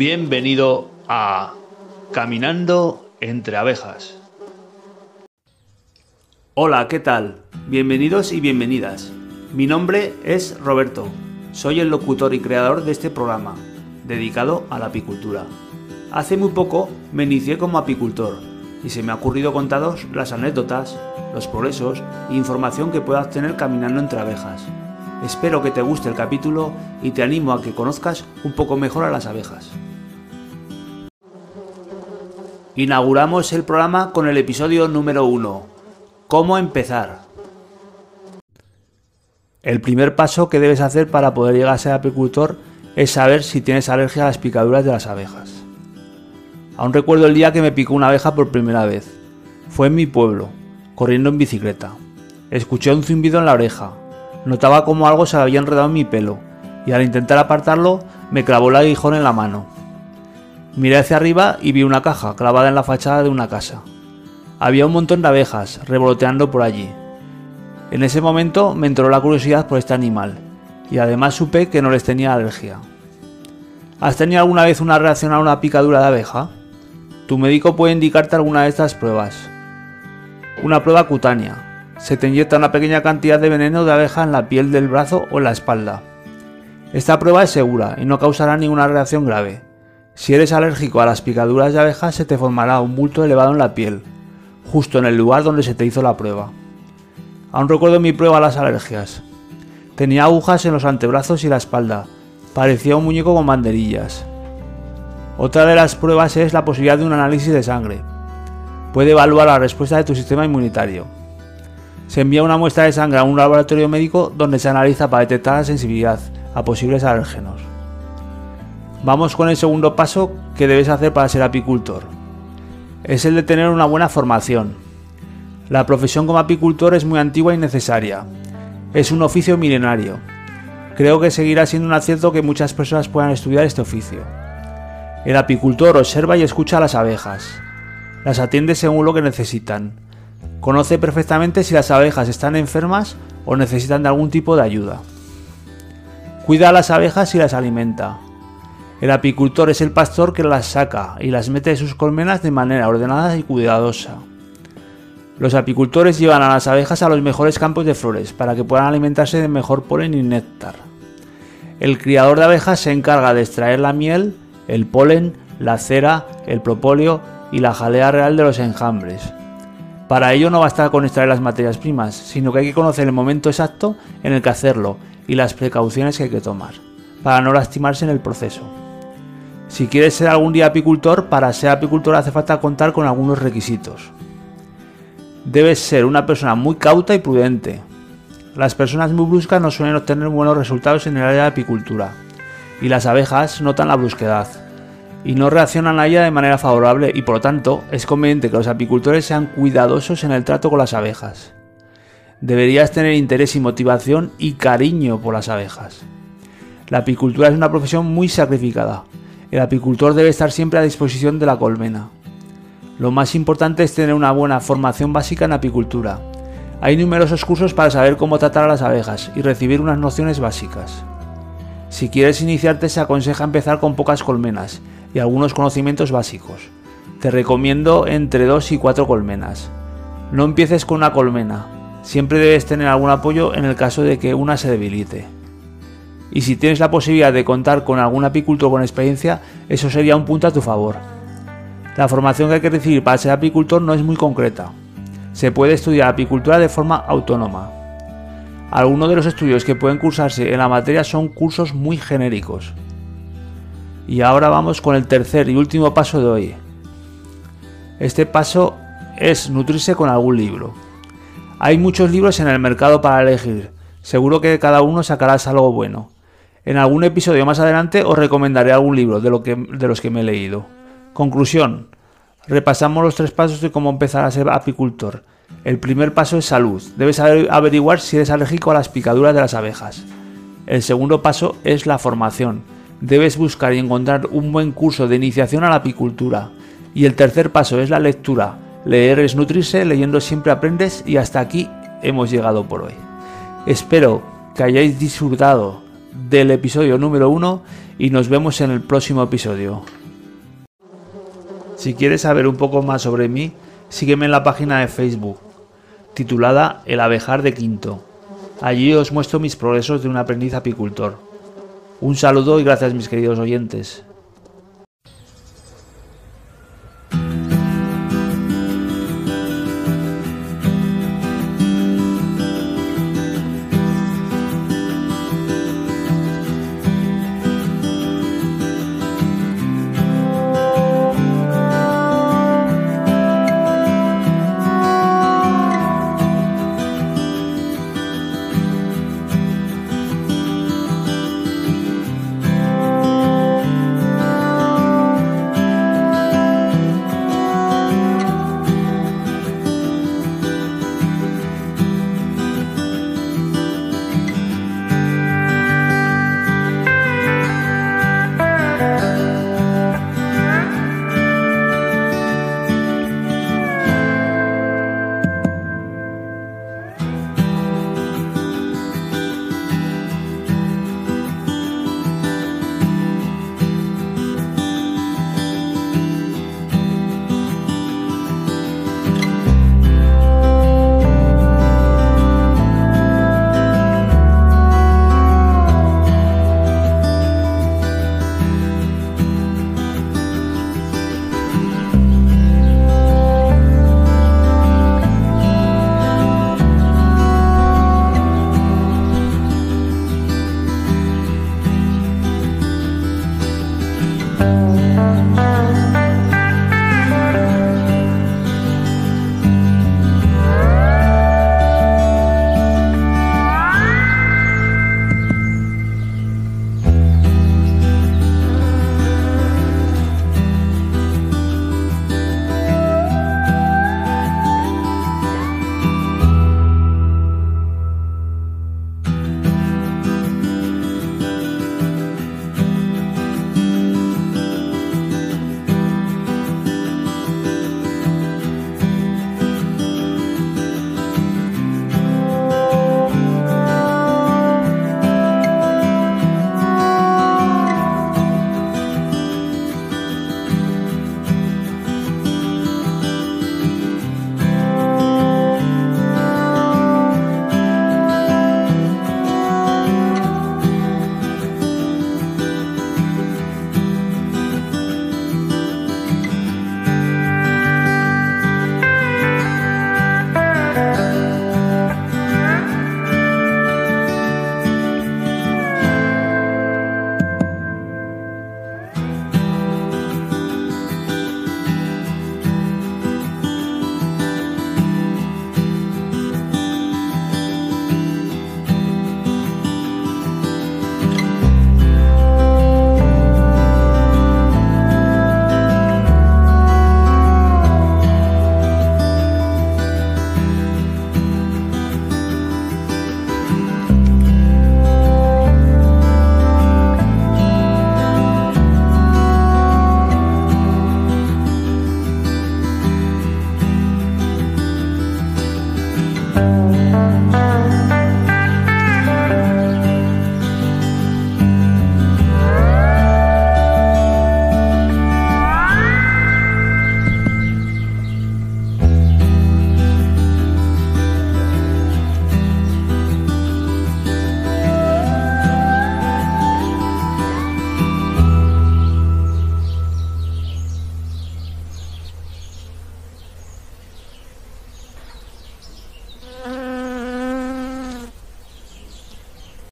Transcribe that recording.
Bienvenido a Caminando entre abejas. Hola, ¿qué tal? Bienvenidos y bienvenidas. Mi nombre es Roberto. Soy el locutor y creador de este programa, dedicado a la apicultura. Hace muy poco me inicié como apicultor y se me ha ocurrido contaros las anécdotas, los progresos e información que puedas tener caminando entre abejas. Espero que te guste el capítulo y te animo a que conozcas un poco mejor a las abejas. Inauguramos el programa con el episodio número 1. ¿Cómo empezar? El primer paso que debes hacer para poder llegar a ser apicultor es saber si tienes alergia a las picaduras de las abejas. Aún recuerdo el día que me picó una abeja por primera vez. Fue en mi pueblo, corriendo en bicicleta. Escuché un zumbido en la oreja, Notaba como algo se había enredado en mi pelo, y al intentar apartarlo me clavó el aguijón en la mano. Miré hacia arriba y vi una caja clavada en la fachada de una casa. Había un montón de abejas revoloteando por allí. En ese momento me entró la curiosidad por este animal, y además supe que no les tenía alergia. ¿Has tenido alguna vez una reacción a una picadura de abeja? Tu médico puede indicarte alguna de estas pruebas. Una prueba cutánea, se te inyecta una pequeña cantidad de veneno de abeja en la piel del brazo o en la espalda. Esta prueba es segura y no causará ninguna reacción grave. Si eres alérgico a las picaduras de abeja se te formará un bulto elevado en la piel, justo en el lugar donde se te hizo la prueba. Aún recuerdo mi prueba a las alergias. Tenía agujas en los antebrazos y la espalda. Parecía un muñeco con banderillas. Otra de las pruebas es la posibilidad de un análisis de sangre. Puede evaluar la respuesta de tu sistema inmunitario se envía una muestra de sangre a un laboratorio médico donde se analiza para detectar la sensibilidad a posibles alérgenos. Vamos con el segundo paso que debes hacer para ser apicultor. Es el de tener una buena formación. La profesión como apicultor es muy antigua y necesaria. Es un oficio milenario. Creo que seguirá siendo un acierto que muchas personas puedan estudiar este oficio. El apicultor observa y escucha a las abejas. Las atiende según lo que necesitan Conoce perfectamente si las abejas están enfermas o necesitan de algún tipo de ayuda. Cuida a las abejas y las alimenta. El apicultor es el pastor que las saca y las mete de sus colmenas de manera ordenada y cuidadosa. Los apicultores llevan a las abejas a los mejores campos de flores para que puedan alimentarse de mejor polen y néctar. El criador de abejas se encarga de extraer la miel, el polen, la cera, el propóleo y la jalea real de los enjambres. Para ello no basta con extraer las materias primas, sino que hay que conocer el momento exacto en el que hacerlo y las precauciones que hay que tomar, para no lastimarse en el proceso. Si quieres ser algún día apicultor, para ser apicultor hace falta contar con algunos requisitos. Debes ser una persona muy cauta y prudente. Las personas muy bruscas no suelen obtener buenos resultados en el área de apicultura, y las abejas notan la brusquedad y no reaccionan a ella de manera favorable y por lo tanto es conveniente que los apicultores sean cuidadosos en el trato con las abejas. Deberías tener interés y motivación y cariño por las abejas. La apicultura es una profesión muy sacrificada. El apicultor debe estar siempre a disposición de la colmena. Lo más importante es tener una buena formación básica en apicultura. Hay numerosos cursos para saber cómo tratar a las abejas y recibir unas nociones básicas. Si quieres iniciarte se aconseja empezar con pocas colmenas y algunos conocimientos básicos. Te recomiendo entre 2 y 4 colmenas. No empieces con una colmena, siempre debes tener algún apoyo en el caso de que una se debilite. Y si tienes la posibilidad de contar con algún apicultor con experiencia, eso sería un punto a tu favor. La formación que hay que recibir para ser apicultor no es muy concreta. Se puede estudiar apicultura de forma autónoma. Algunos de los estudios que pueden cursarse en la materia son cursos muy genéricos. Y ahora vamos con el tercer y último paso de hoy. Este paso es nutrirse con algún libro. Hay muchos libros en el mercado para elegir. Seguro que cada uno sacarás algo bueno. En algún episodio más adelante os recomendaré algún libro de, lo que, de los que me he leído. Conclusión. Repasamos los tres pasos de cómo empezar a ser apicultor. El primer paso es salud. Debes averiguar si eres alérgico a las picaduras de las abejas. El segundo paso es la formación debes buscar y encontrar un buen curso de iniciación a la apicultura. Y el tercer paso es la lectura. Leer es nutrirse, leyendo siempre aprendes y hasta aquí hemos llegado por hoy. Espero que hayáis disfrutado del episodio número 1 y nos vemos en el próximo episodio. Si quieres saber un poco más sobre mí, sígueme en la página de Facebook, titulada El abejar de Quinto. Allí os muestro mis progresos de un aprendiz apicultor. Un saludo y gracias mis queridos oyentes.